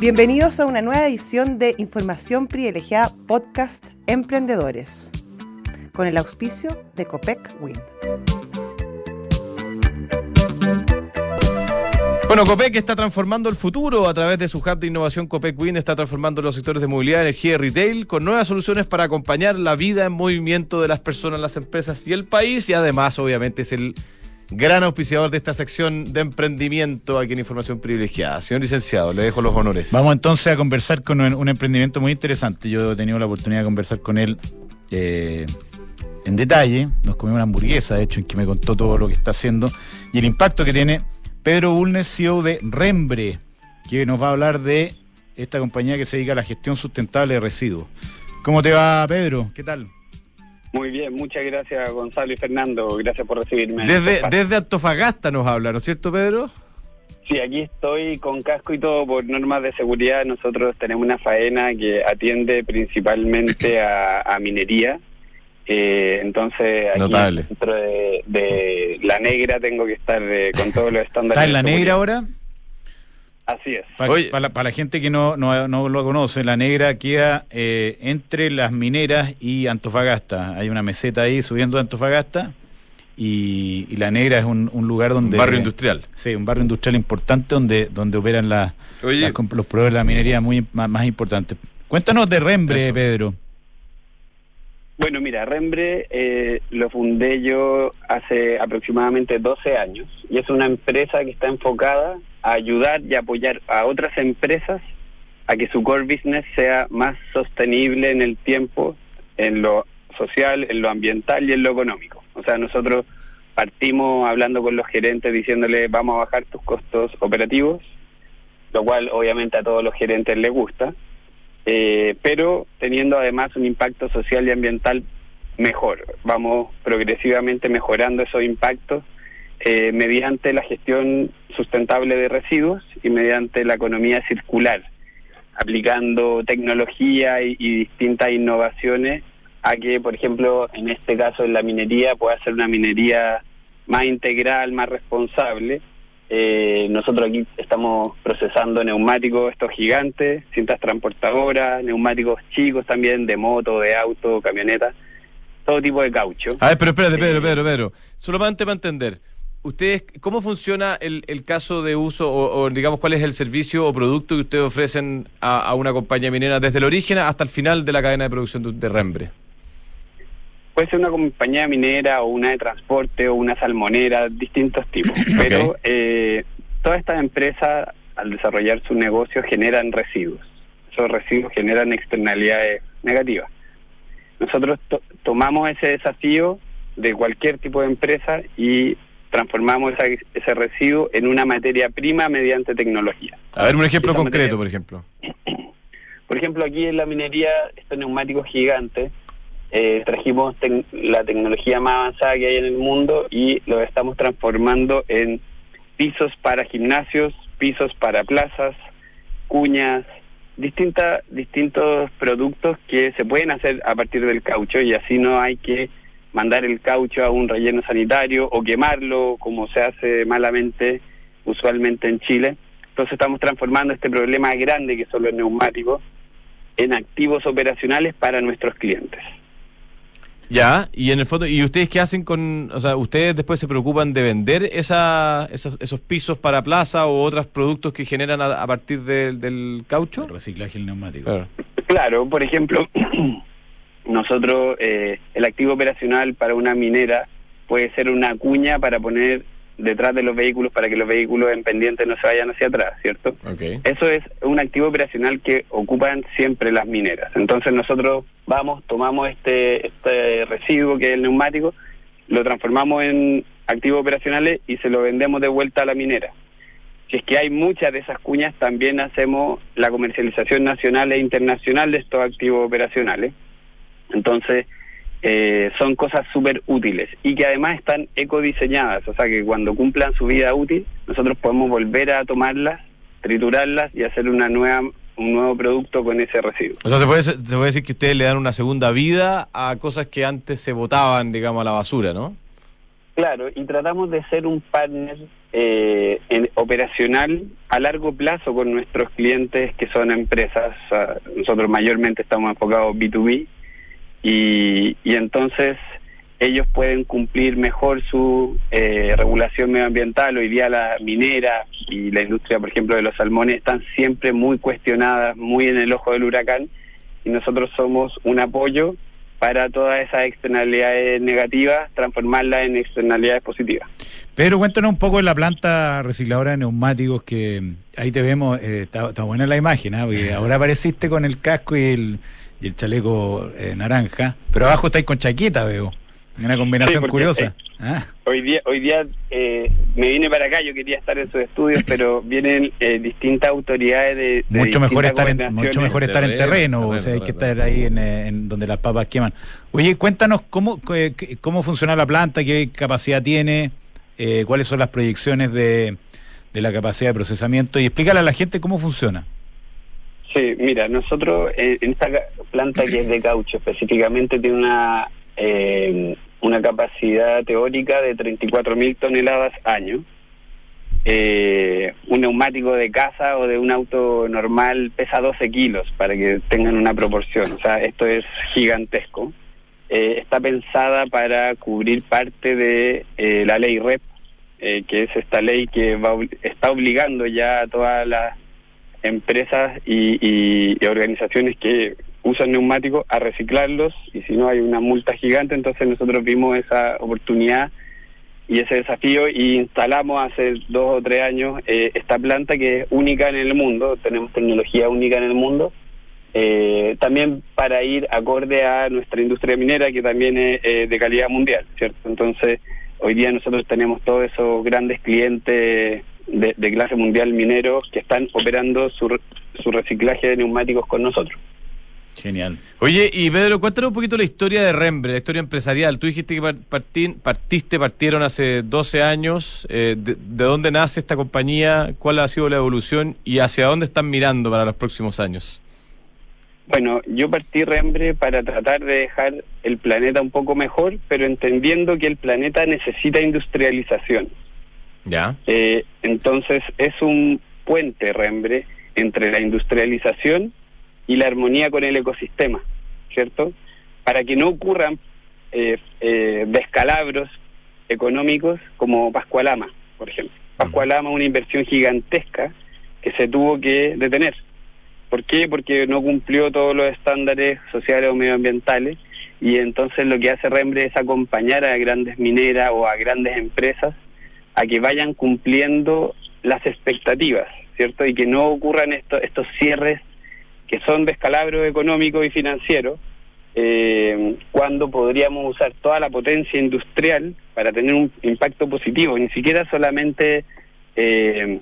Bienvenidos a una nueva edición de Información Privilegiada Podcast Emprendedores, con el auspicio de Copec Wind. Bueno, Copec está transformando el futuro a través de su hub de innovación Copec Wind, está transformando los sectores de movilidad, energía y retail con nuevas soluciones para acompañar la vida en movimiento de las personas, las empresas y el país y además obviamente es el gran auspiciador de esta sección de emprendimiento aquí en Información Privilegiada. Señor licenciado, le dejo los honores. Vamos entonces a conversar con un, emprendimiento muy interesante. Yo he tenido la oportunidad de conversar con él eh, en detalle. Nos comimos una hamburguesa, de hecho, en que me contó todo lo que está haciendo y el impacto que tiene Pedro Bulnes, CEO de Rembre, que nos va a hablar de esta compañía que se dedica a la gestión sustentable de residuos. ¿Cómo te va, Pedro? ¿Qué tal? Muy bien, muchas gracias Gonzalo y Fernando, gracias por recibirme. Desde, desde Antofagasta nos habla, ¿no es cierto, Pedro? Sí, aquí estoy con casco y todo por normas de seguridad. Nosotros tenemos una faena que atiende principalmente a, a minería. Eh, entonces, aquí Notable. dentro de, de la negra tengo que estar eh, con todos los estándares. ¿Está en la negra ahora? Así es. Para, Oye. la, para la gente que no, no, no lo conoce, la negra queda eh, entre las mineras y Antofagasta. Hay una meseta ahí subiendo de Antofagasta y, y la negra es un, un lugar donde... Barrio industrial. Sí, un barrio industrial importante donde, donde operan la- Oye. las comp- los proveedores de la minería muy, más, más importantes. Cuéntanos de Rembre, Eso. Pedro. Bueno, mira, Rembre eh, lo fundé yo hace aproximadamente 12 años y es una empresa que está enfocada a ayudar y apoyar a otras empresas a que su core business sea más sostenible en el tiempo, en lo social, en lo ambiental y en lo económico. O sea, nosotros partimos hablando con los gerentes diciéndole vamos a bajar tus costos operativos, lo cual obviamente a todos los gerentes les gusta eh, pero teniendo además un impacto social y ambiental mejor. Vamos progresivamente mejorando esos impactos eh, mediante la gestión sustentable de residuos y mediante la economía circular, aplicando tecnología y, y distintas innovaciones a que, por ejemplo, en este caso en la minería pueda ser una minería más integral, más responsable, eh, nosotros aquí estamos procesando neumáticos, estos gigantes, cintas transportadoras, neumáticos chicos también, de moto, de auto, camioneta, todo tipo de caucho. A ver, pero espérate, Pedro, Eh, Pedro, Pedro. Solamente para entender. ¿Ustedes cómo funciona el, el caso de uso o, o, digamos cuál es el servicio o producto que ustedes ofrecen a, a una compañía minera desde el origen hasta el final de la cadena de producción de, de Rembre? Puede ser una compañía minera o una de transporte o una salmonera, distintos tipos. Pero eh, todas estas empresas, al desarrollar su negocio, generan residuos. Esos residuos generan externalidades negativas. Nosotros to- tomamos ese desafío de cualquier tipo de empresa y transformamos esa- ese residuo en una materia prima mediante tecnología. A ver, un ejemplo Esa concreto, materia- por ejemplo. por ejemplo, aquí en la minería, estos neumáticos gigantes, eh, trajimos tec- la tecnología más avanzada que hay en el mundo y lo estamos transformando en pisos para gimnasios, pisos para plazas, cuñas, distintas, distintos productos que se pueden hacer a partir del caucho y así no hay que mandar el caucho a un relleno sanitario o quemarlo como se hace malamente usualmente en Chile. Entonces estamos transformando este problema grande que son los neumáticos en activos operacionales para nuestros clientes. Ya, y en el fondo, ¿y ustedes qué hacen con, o sea, ustedes después se preocupan de vender esa, esos, esos pisos para plaza o otros productos que generan a, a partir del- del caucho? El reciclaje del neumático. Claro. Claro, por ejemplo, nosotros, eh, el activo operacional para una minera puede ser una cuña para poner detrás de los vehículos para que los vehículos en pendiente no se vayan hacia atrás, ¿cierto? Ok. Eso es un activo operacional que ocupan siempre las mineras. Entonces nosotros vamos, tomamos este, este residuo que es el neumático, lo transformamos en activos operacionales y se lo vendemos de vuelta a la minera. Si es que hay muchas de esas cuñas, también hacemos la comercialización nacional e internacional de estos activos operacionales. Entonces, eh, son cosas súper útiles y que además están ecodiseñadas, o sea que cuando cumplan su vida útil, nosotros podemos volver a tomarlas, triturarlas y hacer una nueva un nuevo producto con ese residuo. O sea, se puede, se puede decir que ustedes le dan una segunda vida a cosas que antes se botaban, digamos, a la basura, ¿no? Claro, y tratamos de ser un partner eh, en- operacional a largo plazo con nuestros clientes que son empresas. nosotros mayormente estamos enfocados B2B y, y entonces ellos pueden cumplir mejor su eh, regulación medioambiental. Hoy día la minera y la industria, por ejemplo, de los salmones están siempre muy cuestionadas, muy en el ojo del huracán y nosotros somos un apoyo para todas esas externalidades negativas, transformarlas en externalidades positivas. Pero cuéntanos un poco de la planta recicladora de neumáticos que ahí te vemos, eh, está, buena la imagen, ¿ah? ahora apareciste con el casco y el, y el chaleco eh, naranja, pero abajo estáis con chaqueta, veo. Una combinación curiosa. Eh, ah. Hoy día, hoy día eh, me vine para acá, yo quería estar en sus estudios, pero vienen eh, distintas autoridades de... mucho, mejor estar en, mucho mejor estar en terreno, o sea, hay que estar ahí en, donde las papas queman. Oye, cuéntanos cómo, cómo funciona la planta, qué capacidad tiene, cuáles son las proyecciones de, de la capacidad de procesamiento y explícale a la gente cómo funciona. Sí, mira, nosotros en esta planta que es de caucho específicamente tiene una eh, una capacidad teórica de 34.000 toneladas año. Eh, un neumático de casa o de un auto normal pesa 12 kilos, para que tengan una proporción. O sea, esto es gigantesco. Eh, está pensada para cubrir parte de eh, la ley REP, que es esta ley que va, está obligando ya a todas las empresas y organizaciones que usan neumáticos a reciclarlos y si no hay una multa gigante, entonces nosotros vimos esa oportunidad y ese desafío y instalamos hace dos o tres años eh, esta planta que es única en el mundo, tenemos tecnología única en el mundo, eh, también para ir acorde a nuestra industria minera que también es eh, de calidad mundial, ¿cierto? Entonces, hoy día nosotros tenemos todos esos grandes clientes de, de clase mundial mineros que están operando su, su reciclaje de neumáticos con nosotros. Genial. Oye, y Pedro, cuéntanos un poquito la historia de Rembre, la historia empresarial. Tú dijiste que partiste, partieron hace 12 años. Eh, de, dónde nace esta compañía? ¿Cuál ha sido la evolución? ¿Y hacia dónde están mirando para los próximos años? Bueno, yo partí Rembre para tratar de dejar el planeta un poco mejor, pero entendiendo que el planeta necesita industrialización. Ya. Eh, entonces, es un puente Rembre entre la industrialización y la armonía con el ecosistema, ¿cierto? Para que no ocurran eh, eh, descalabros económicos como Pascualama, por ejemplo. Pascualama, una inversión gigantesca que se tuvo que detener. ¿Por qué? Porque no cumplió todos los estándares sociales o medioambientales y entonces lo que hace Rembre es acompañar a grandes mineras o a grandes empresas a que vayan cumpliendo las expectativas, ¿cierto? Y que no ocurran estos, estos cierres que son descalabro económico y financiero, eh, cuando podríamos usar toda la potencia industrial para tener un impacto positivo, ni siquiera solamente eh,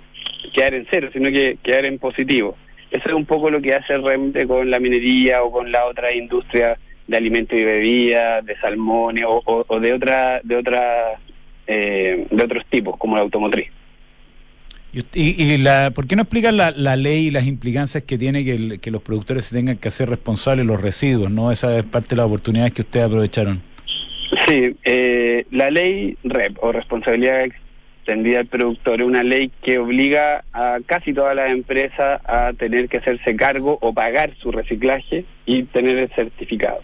quedar en cero, sino que quedar en positivo. Eso es un poco lo que hace REMTE con la minería o con la otra industria de alimentos y bebidas, de salmones o, de otra, de otra, eh, de otros tipos, como la automotriz. ¿Y, la, por qué no explican la, la, ley y las implicancias que tiene que, que, los productores se tengan que hacer responsables los residuos? ¿no? Esa es parte de las oportunidades que ustedes aprovecharon. Sí, eh, la ley REP o responsabilidad extendida al productor es una ley que obliga a casi todas las empresas a tener que hacerse cargo o pagar su reciclaje y tener el certificado.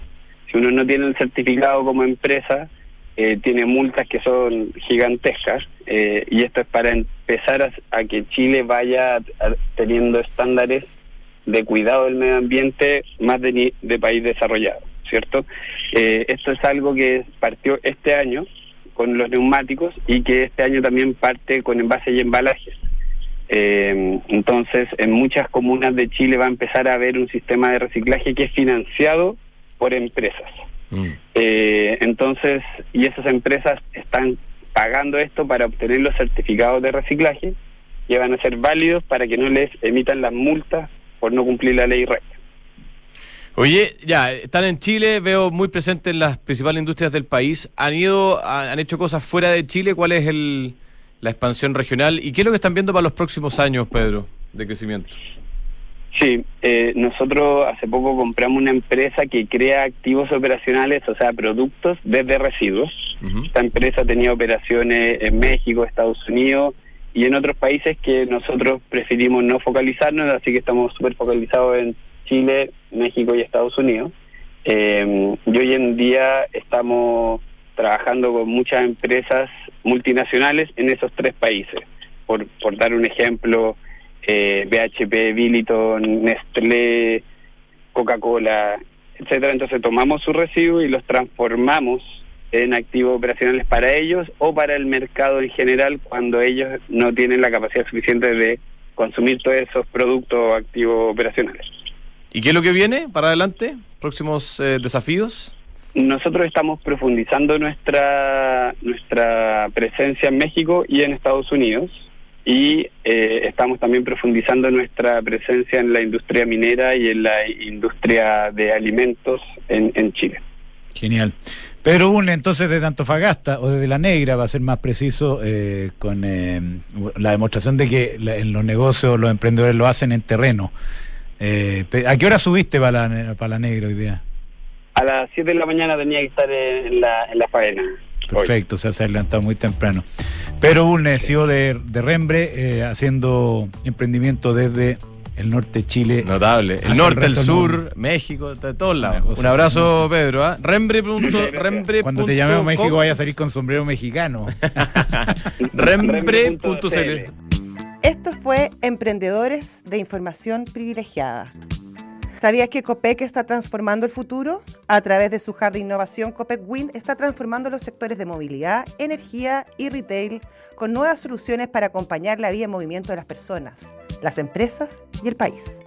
Si uno no tiene el certificado como empresa, eh, tiene multas que son gigantescas eh, y esto es para empezar a, que Chile vaya teniendo estándares de cuidado del medio ambiente más de, de país desarrollado, ¿cierto? Eh, esto es algo que partió este año con los neumáticos y que este año también parte con envases y embalajes. entonces, en muchas comunas de Chile va a empezar a haber un sistema de reciclaje que es financiado por empresas. Mm. Eh, entonces, y esas empresas están pagando esto para obtener los certificados de reciclaje que van a ser válidos para que no les emitan las multas por no cumplir la ley recta. Oye, ya, están en Chile, veo muy presentes en las principales industrias del país. ¿Han ido, han hecho cosas fuera de Chile? ¿Cuál es el, la expansión regional? ¿Y qué es lo que están viendo para los próximos años, Pedro, de crecimiento? Sí, eh, nosotros hace poco compramos una empresa que crea activos operacionales, o sea, productos desde residuos. Esta empresa tenía operaciones en México, Estados Unidos y en otros países que nosotros preferimos no focalizarnos, así que estamos súper focalizados en Chile, México y Estados Unidos. Eh, y hoy en día estamos trabajando con muchas empresas multinacionales en esos tres países. Por, por dar un ejemplo, eh, BHP, Billiton, Nestlé, Coca-Cola, etcétera. Entonces tomamos sus residuos y los transformamos en activos operacionales para ellos o para el mercado en general cuando ellos no tienen la capacidad suficiente de consumir todos esos productos activos operacionales. ¿Y qué es lo que viene para adelante? ¿Próximos eh, desafíos? Nosotros estamos profundizando nuestra, nuestra presencia en México y en Estados Unidos y eh, estamos también profundizando nuestra presencia en la industria minera y en la industria de alimentos en, en Chile. Genial. Pedro Unle, entonces desde Antofagasta o desde La Negra, va a ser más preciso, eh, con eh, la demostración de que en los negocios los emprendedores lo hacen en terreno. Eh, ¿A qué hora subiste para la, para la Negra hoy día? A las 7 de la mañana tenía que estar en la, en la faena. Perfecto, o sea, se ha adelantado muy temprano. Pero un CEO de, de Rembre eh, haciendo emprendimiento desde el norte de Chile. Notable. El norte, el, sur, México, de todos lados. Un abrazo, Pedro. ¿ah? Rembre. Rembre. Cuando te llamemos México, vaya a salir con sombrero mexicano. Rembre.cl. Esto fue Emprendedores de Información Privilegiada. ¿Sabías que COPEC está transformando el futuro? A través de su hub de innovación, COPEC Win está transformando los sectores de movilidad, energía y retail con nuevas soluciones para acompañar la vida en movimiento de las personas, las empresas y el país.